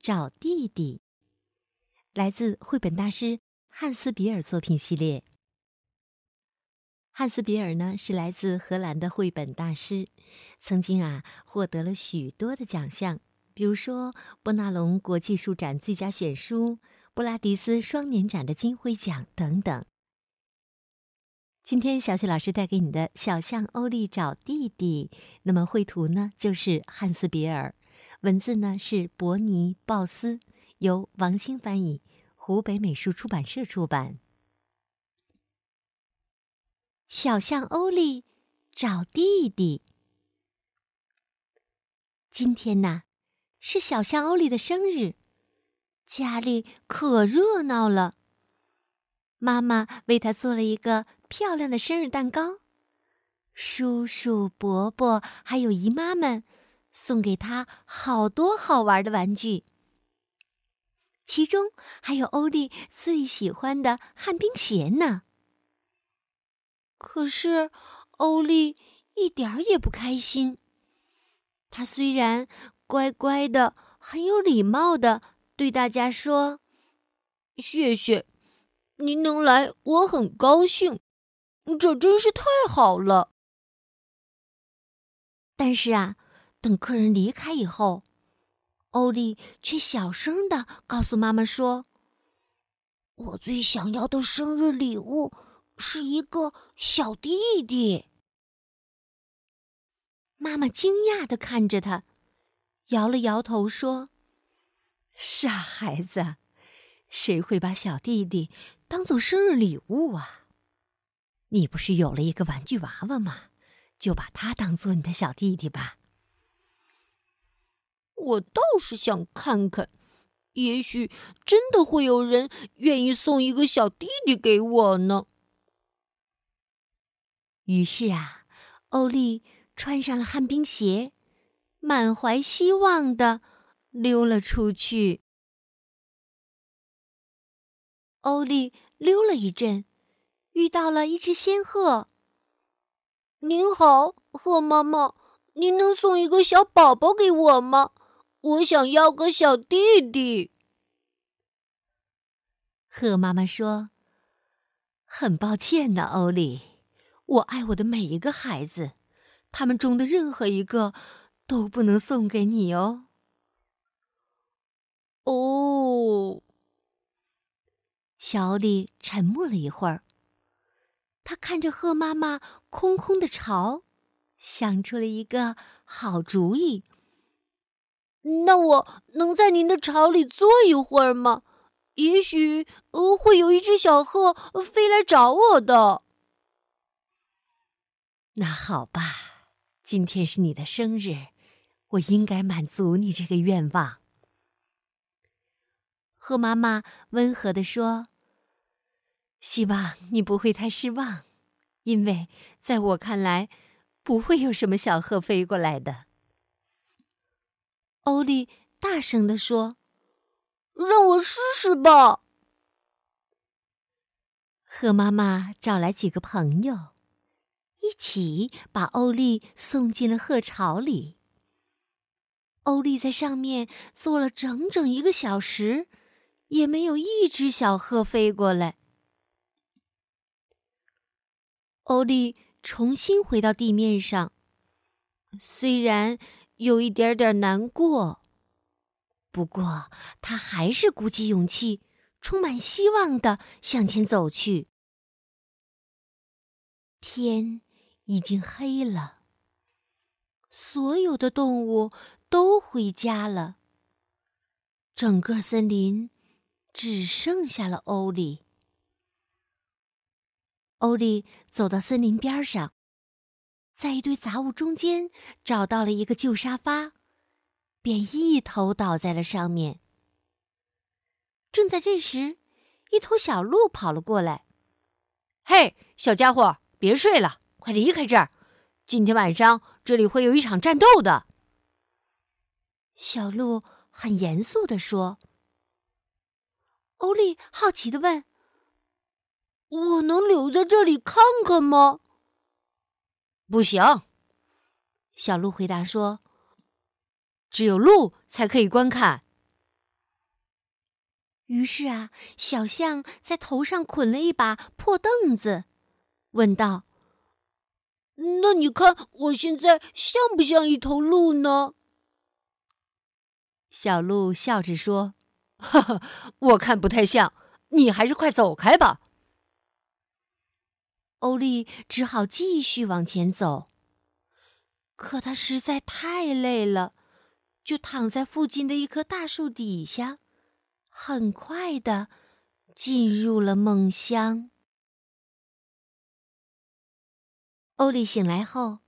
找弟弟》。来自绘本大师汉斯·比尔作品系列。汉斯·比尔呢是来自荷兰的绘本大师，曾经啊获得了许多的奖项，比如说波纳龙国际书展最佳选书、布拉迪斯双年展的金徽奖等等。今天小雪老师带给你的小象欧利找弟弟，那么绘图呢就是汉斯·比尔，文字呢是伯尼·鲍斯。由王兴翻译，湖北美术出版社出版。小象欧利找弟弟。今天呢，是小象欧利的生日，家里可热闹了。妈妈为他做了一个漂亮的生日蛋糕，叔叔、伯伯还有姨妈们送给他好多好玩的玩具。其中还有欧丽最喜欢的旱冰鞋呢。可是，欧丽一点儿也不开心。他虽然乖乖的、很有礼貌的对大家说：“谢谢，您能来，我很高兴，这真是太好了。”但是啊，等客人离开以后。欧丽却小声的告诉妈妈说：“我最想要的生日礼物是一个小弟弟。”妈妈惊讶的看着他，摇了摇头说：“傻孩子，谁会把小弟弟当做生日礼物啊？你不是有了一个玩具娃娃吗？就把他当做你的小弟弟吧。”我倒是想看看，也许真的会有人愿意送一个小弟弟给我呢。于是啊，欧丽穿上了旱冰鞋，满怀希望的溜了出去。欧丽溜了一阵，遇到了一只仙鹤。“您好，鹤妈妈，您能送一个小宝宝给我吗？”我想要个小弟弟。鹤妈妈说：“很抱歉呢，欧里，我爱我的每一个孩子，他们中的任何一个都不能送给你哦。”哦，小欧丽沉默了一会儿，他看着鹤妈妈空空的巢，想出了一个好主意。那我能在您的巢里坐一会儿吗？也许会有一只小鹤飞来找我的。那好吧，今天是你的生日，我应该满足你这个愿望。鹤妈妈温和地说：“希望你不会太失望，因为在我看来，不会有什么小鹤飞过来的。”欧丽大声地说：“让我试试吧。”鹤妈妈找来几个朋友，一起把欧丽送进了鹤巢里。欧丽在上面坐了整整一个小时，也没有一只小鹤飞过来。欧丽重新回到地面上，虽然。有一点点难过，不过他还是鼓起勇气，充满希望的向前走去。天已经黑了，所有的动物都回家了，整个森林只剩下了欧里。欧里走到森林边上。在一堆杂物中间找到了一个旧沙发，便一头倒在了上面。正在这时，一头小鹿跑了过来。“嘿，小家伙，别睡了，快离开这儿！今天晚上这里会有一场战斗的。”小鹿很严肃地说。欧丽好奇的问：“我能留在这里看看吗？”“不行。”小鹿回答说。只有鹿才可以观看。于是啊，小象在头上捆了一把破凳子，问道：“那你看我现在像不像一头鹿呢？”小鹿笑着说：“哈哈，我看不太像，你还是快走开吧。”欧丽只好继续往前走，可他实在太累了。就躺在附近的一棵大树底下，很快的进入了梦乡。欧丽醒来后，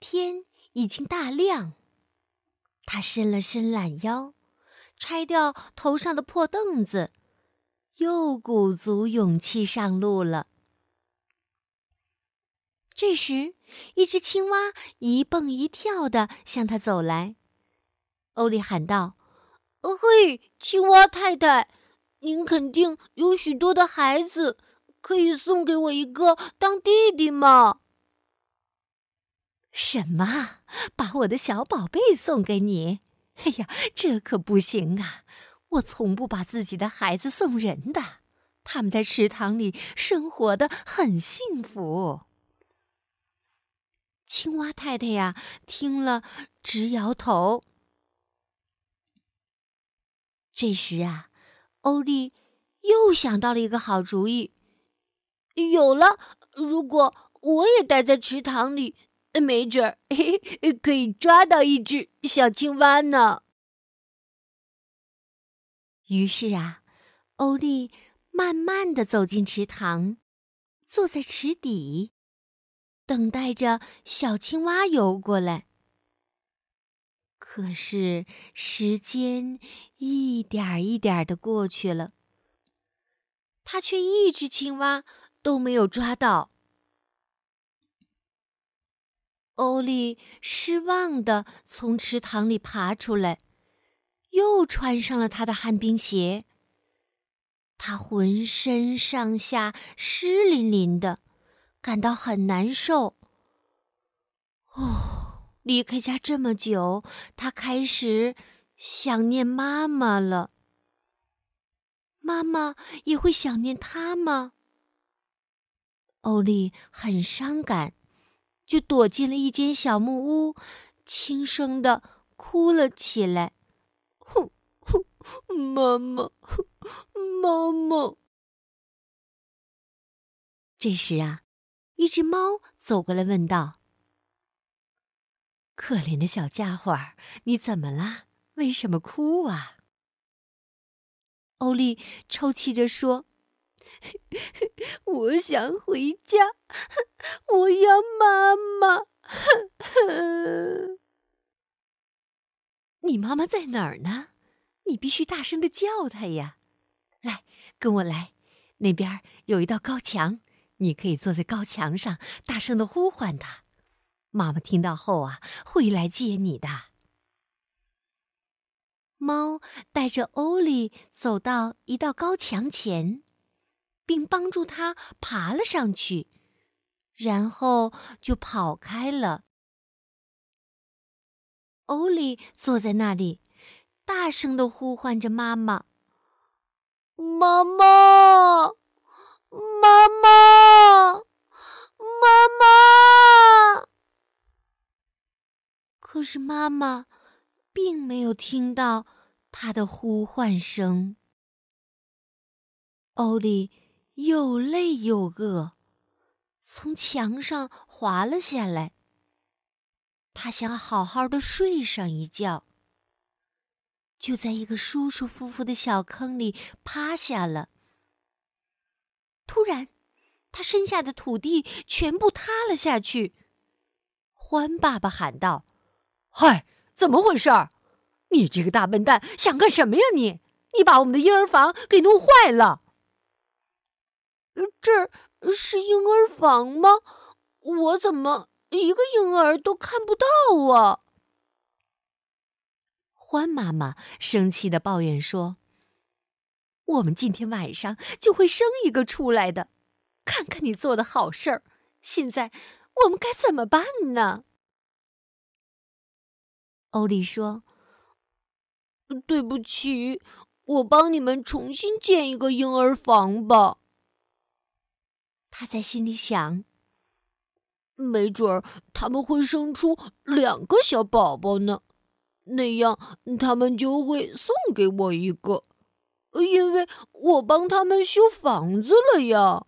天已经大亮。他伸了伸懒腰，拆掉头上的破凳子，又鼓足勇气上路了。这时，一只青蛙一蹦一跳的向他走来。欧丽喊道：“嘿，青蛙太太，您肯定有许多的孩子，可以送给我一个当弟弟吗？”“什么？把我的小宝贝送给你？哎呀，这可不行啊！我从不把自己的孩子送人的，他们在池塘里生活的很幸福。”青蛙太太呀，听了直摇头。这时啊，欧丽又想到了一个好主意。有了，如果我也待在池塘里，没准儿 可以抓到一只小青蛙呢。于是啊，欧丽慢慢的走进池塘，坐在池底，等待着小青蛙游过来。可是时间一点一点的过去了，他却一只青蛙都没有抓到。欧丽失望的从池塘里爬出来，又穿上了他的旱冰鞋。他浑身上下湿淋淋的，感到很难受。哦。离开家这么久，他开始想念妈妈了。妈妈也会想念他吗？欧丽很伤感，就躲进了一间小木屋，轻声的哭了起来。妈妈，妈妈。这时啊，一只猫走过来问道。可怜的小家伙，你怎么了？为什么哭啊？欧丽抽泣着说：“我想回家，我要妈妈。你妈妈在哪儿呢？你必须大声的叫她呀！来，跟我来，那边有一道高墙，你可以坐在高墙上，大声的呼唤她。”妈妈听到后啊，会来接你的。猫带着欧丽走到一道高墙前，并帮助他爬了上去，然后就跑开了。欧丽坐在那里，大声的呼唤着妈妈：“妈妈，妈妈，妈妈！”可是妈妈并没有听到他的呼唤声。欧丽又累又饿，从墙上滑了下来。他想好好的睡上一觉，就在一个舒舒服服的小坑里趴下了。突然，他身下的土地全部塌了下去。欢爸爸喊道。嗨，怎么回事儿？你这个大笨蛋，想干什么呀你？你把我们的婴儿房给弄坏了。这儿是婴儿房吗？我怎么一个婴儿都看不到啊？欢妈妈生气的抱怨说：“我们今天晚上就会生一个出来的，看看你做的好事儿。现在我们该怎么办呢？”欧丽说：“对不起，我帮你们重新建一个婴儿房吧。”他在心里想：“没准儿他们会生出两个小宝宝呢，那样他们就会送给我一个，因为我帮他们修房子了呀。”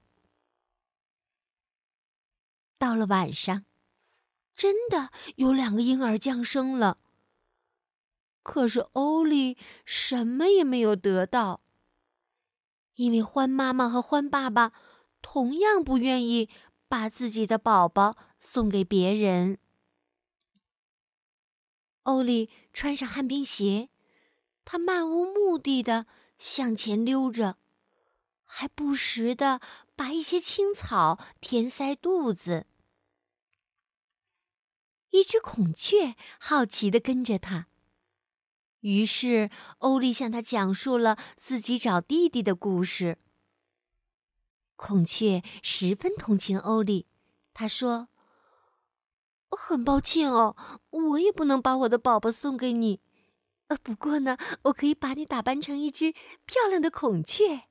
到了晚上，真的有两个婴儿降生了。可是欧丽什么也没有得到，因为欢妈妈和欢爸爸同样不愿意把自己的宝宝送给别人。欧丽穿上旱冰鞋，她漫无目的的向前溜着，还不时的把一些青草填塞肚子。一只孔雀好奇的跟着他。于是，欧丽向他讲述了自己找弟弟的故事。孔雀十分同情欧丽，他说：“很抱歉哦，我也不能把我的宝宝送给你。不过呢，我可以把你打扮成一只漂亮的孔雀，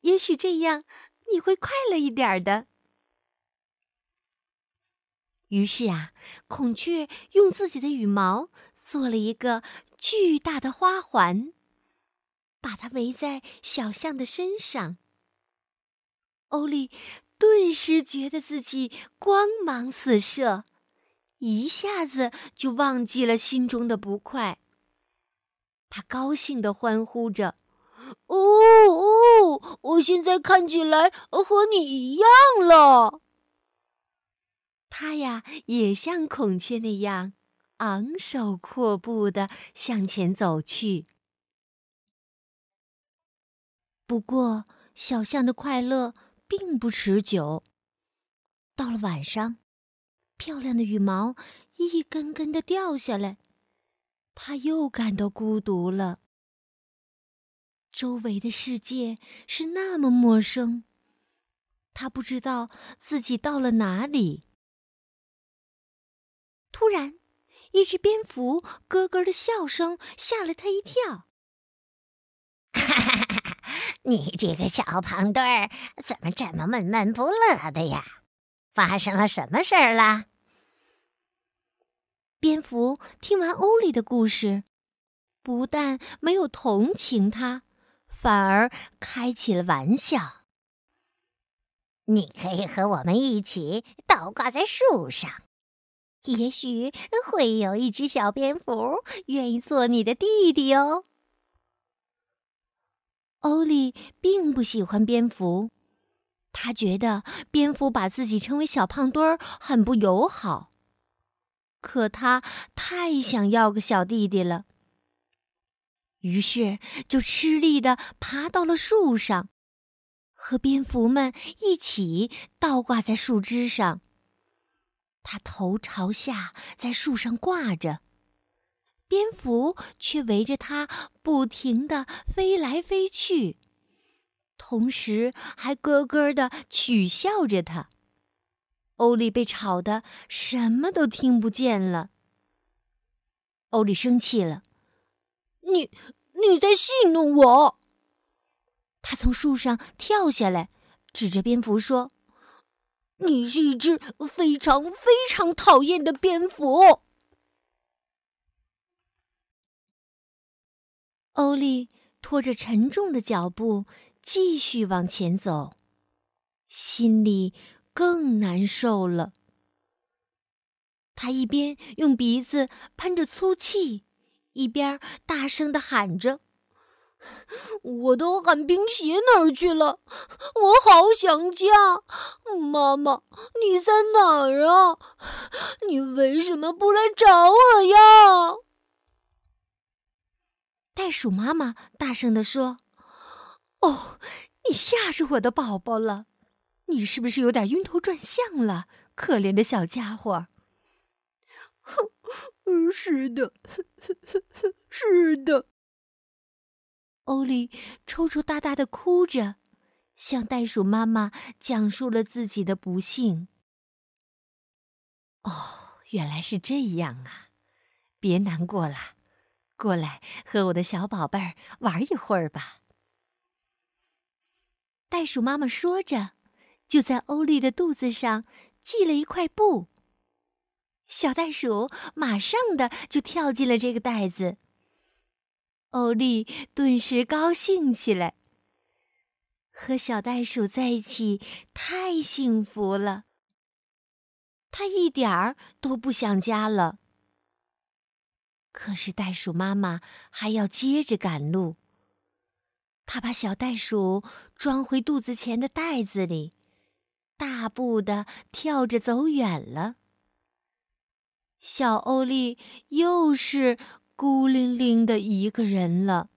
也许这样你会快乐一点的。”于是啊，孔雀用自己的羽毛做了一个。巨大的花环，把它围在小象的身上。欧丽顿时觉得自己光芒四射，一下子就忘记了心中的不快。他高兴地欢呼着：“哦哦，我现在看起来和你一样了。”他呀，也像孔雀那样。昂首阔步的向前走去。不过，小象的快乐并不持久。到了晚上，漂亮的羽毛一根根的掉下来，他又感到孤独了。周围的世界是那么陌生，他不知道自己到了哪里。突然。一只蝙蝠咯咯的笑声吓了他一跳。哈哈哈哈你这个小胖墩儿怎么这么闷闷不乐的呀？发生了什么事儿啦？蝙蝠听完欧里的故事，不但没有同情他，反而开起了玩笑。你可以和我们一起倒挂在树上。也许会有一只小蝙蝠愿意做你的弟弟哦。欧丽并不喜欢蝙蝠，他觉得蝙蝠把自己称为小胖墩儿很不友好。可他太想要个小弟弟了，于是就吃力的爬到了树上，和蝙蝠们一起倒挂在树枝上。他头朝下在树上挂着，蝙蝠却围着它不停地飞来飞去，同时还咯咯地取笑着他。欧丽被吵得什么都听不见了。欧丽生气了：“你你在戏弄我！”他从树上跳下来，指着蝙蝠说。你是一只非常非常讨厌的蝙蝠。欧丽拖着沉重的脚步继续往前走，心里更难受了。他一边用鼻子喷着粗气，一边大声的喊着。我都喊冰鞋哪儿去了？我好想家，妈妈，你在哪儿啊？你为什么不来找我呀？袋鼠妈妈大声地说：“哦，你吓着我的宝宝了，你是不是有点晕头转向了？可怜的小家伙。”“哼是的，是的。”欧丽抽抽搭搭的哭着，向袋鼠妈妈讲述了自己的不幸。“哦，原来是这样啊！别难过了。”过来和我的小宝贝儿玩一会儿吧。袋鼠妈妈说着，就在欧丽的肚子上系了一块布。小袋鼠马上的就跳进了这个袋子。欧丽顿时高兴起来，和小袋鼠在一起太幸福了。他一点儿都不想家了。可是袋鼠妈妈还要接着赶路。她把小袋鼠装回肚子前的袋子里，大步的跳着走远了。小欧丽又是孤零零的一个人了。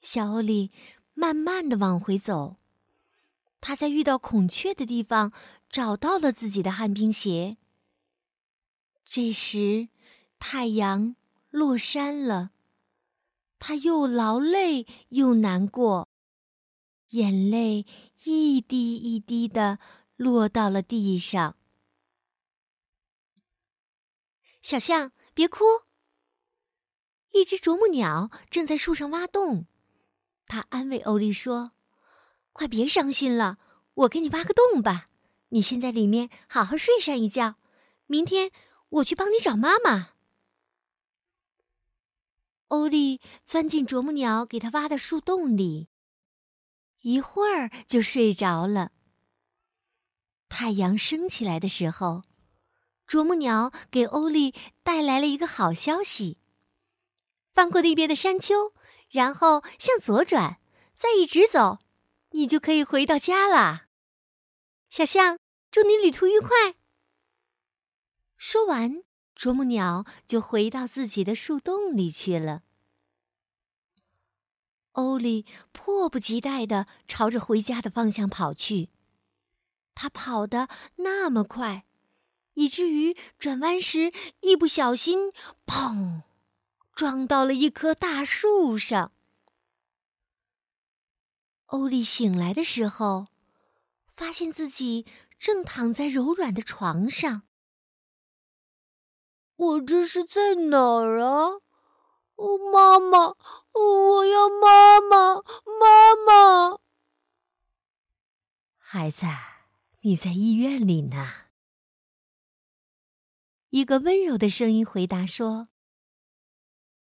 小欧丽慢慢的往回走，她在遇到孔雀的地方找到了自己的旱冰鞋。这时，太阳落山了，他又劳累又难过，眼泪一滴一滴的落到了地上。小象，别哭。一只啄木鸟正在树上挖洞，它安慰欧丽说：“快别伤心了，我给你挖个洞吧。你先在里面好好睡上一觉，明天。”我去帮你找妈妈。欧丽钻进啄木鸟给他挖的树洞里，一会儿就睡着了。太阳升起来的时候，啄木鸟给欧丽带来了一个好消息：翻过那边的山丘，然后向左转，再一直走，你就可以回到家啦。小象，祝你旅途愉快。说完，啄木鸟就回到自己的树洞里去了。欧丽迫不及待的朝着回家的方向跑去，他跑得那么快，以至于转弯时一不小心，砰，撞到了一棵大树上。欧丽醒来的时候，发现自己正躺在柔软的床上。我这是在哪儿啊？哦，妈妈，我要妈妈，妈妈！孩子，你在医院里呢。一个温柔的声音回答说：“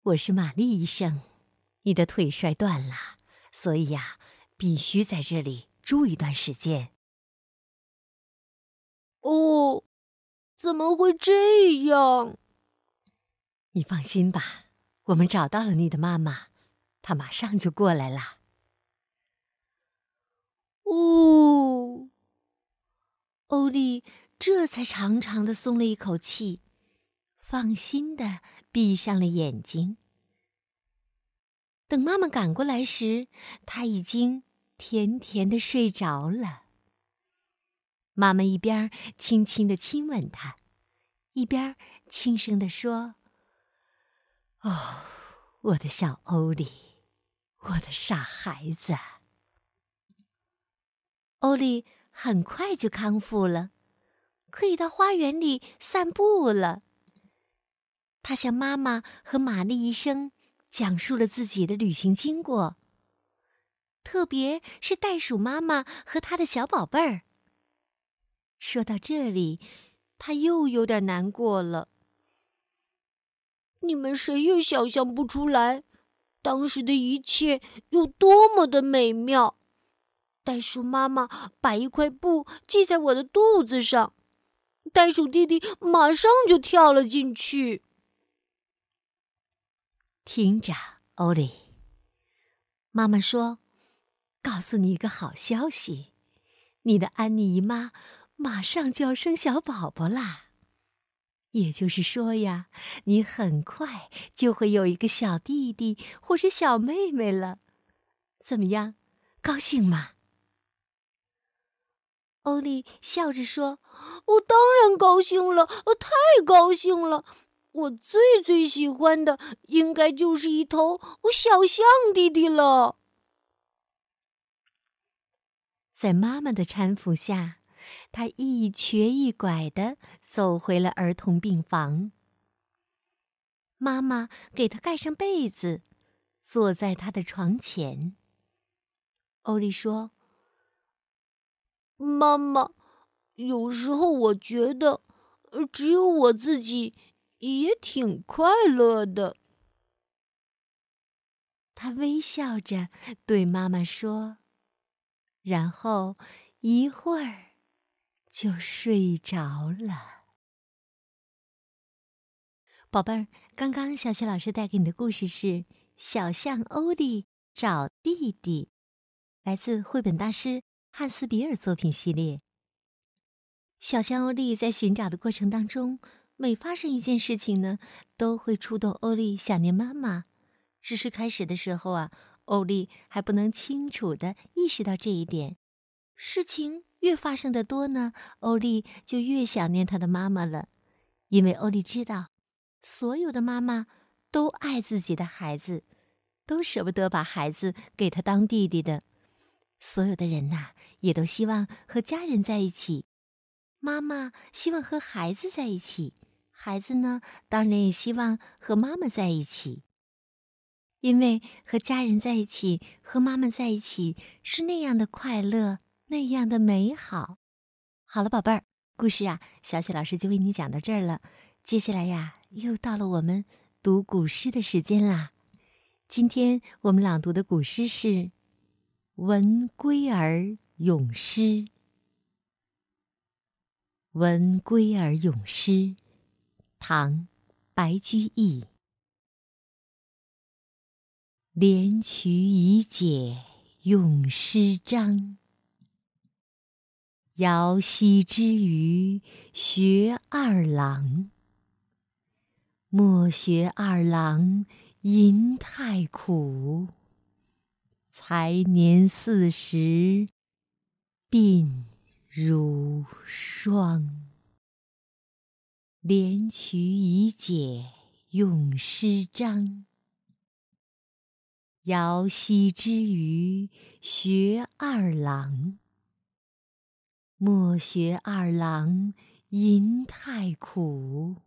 我是玛丽医生，你的腿摔断了，所以呀，必须在这里住一段时间。”哦，怎么会这样？你放心吧，我们找到了你的妈妈，她马上就过来了。哦，欧丽这才长长的松了一口气，放心的闭上了眼睛。等妈妈赶过来时，她已经甜甜的睡着了。妈妈一边轻轻的亲吻她，一边轻声的说。哦，我的小欧丽，我的傻孩子。欧丽很快就康复了，可以到花园里散步了。他向妈妈和玛丽医生讲述了自己的旅行经过，特别是袋鼠妈妈和他的小宝贝儿。说到这里，他又有点难过了。你们谁也想象不出来，当时的一切有多么的美妙。袋鼠妈妈把一块布系在我的肚子上，袋鼠弟弟马上就跳了进去。听着，欧丽，妈妈说：“告诉你一个好消息，你的安妮姨妈马上就要生小宝宝啦。”也就是说呀，你很快就会有一个小弟弟或是小妹妹了。怎么样，高兴吗？欧丽笑着说：“我当然高兴了，我太高兴了！我最最喜欢的应该就是一头小象弟弟了。”在妈妈的搀扶下，他一瘸一拐的走回了儿童病房。妈妈给他盖上被子，坐在他的床前。欧丽说。妈妈，有时候我觉得，只有我自己也挺快乐的。他微笑着对妈妈说，然后一会儿就睡着了。宝贝儿，刚刚小雪老师带给你的故事是《小象欧利找弟弟》，来自绘本大师。汉斯·比尔作品系列。小象欧利在寻找的过程当中，每发生一件事情呢，都会触动欧利想念妈妈。只是开始的时候啊，欧利还不能清楚的意识到这一点。事情越发生的多呢，欧丽就越想念她的妈妈了，因为欧丽知道，所有的妈妈都爱自己的孩子，都舍不得把孩子给他当弟弟的。所有的人呐，也都希望和家人在一起。妈妈希望和孩子在一起，孩子呢，当然也希望和妈妈在一起。因为和家人在一起，和妈妈在一起是那样的快乐，那样的美好。好了，宝贝儿，故事啊，小雪老师就为你讲到这儿了。接下来呀，又到了我们读古诗的时间啦。今天我们朗读的古诗是。《闻归儿咏诗》，《闻归儿咏诗》，唐·白居易。连渠已解咏诗章，遥溪之鱼学二郎。莫学二郎吟太苦。才年四十，鬓如霜。连渠已解咏诗章，遥溪之鱼学二郎。莫学二郎吟太苦，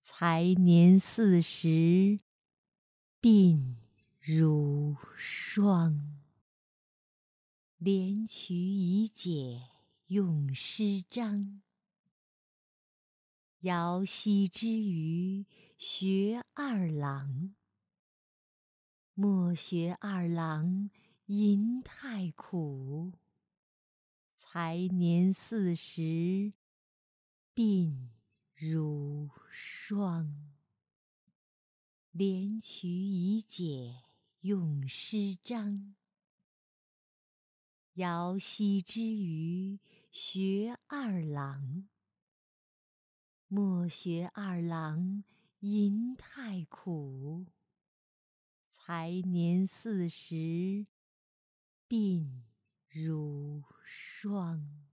才年四十，鬓。如霜。连渠已解咏诗章，遥溪之余学二郎。莫学二郎吟太苦，才年四十，鬓如霜。连渠已解。咏诗章，遥溪之余学二郎。莫学二郎吟太苦，才年四十，鬓如霜。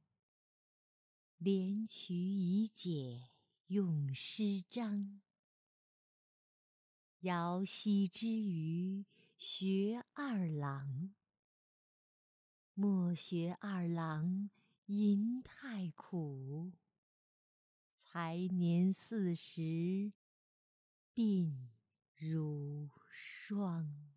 连渠已解咏诗章，遥溪之鱼。学二郎，莫学二郎吟太苦。才年四十，鬓如霜。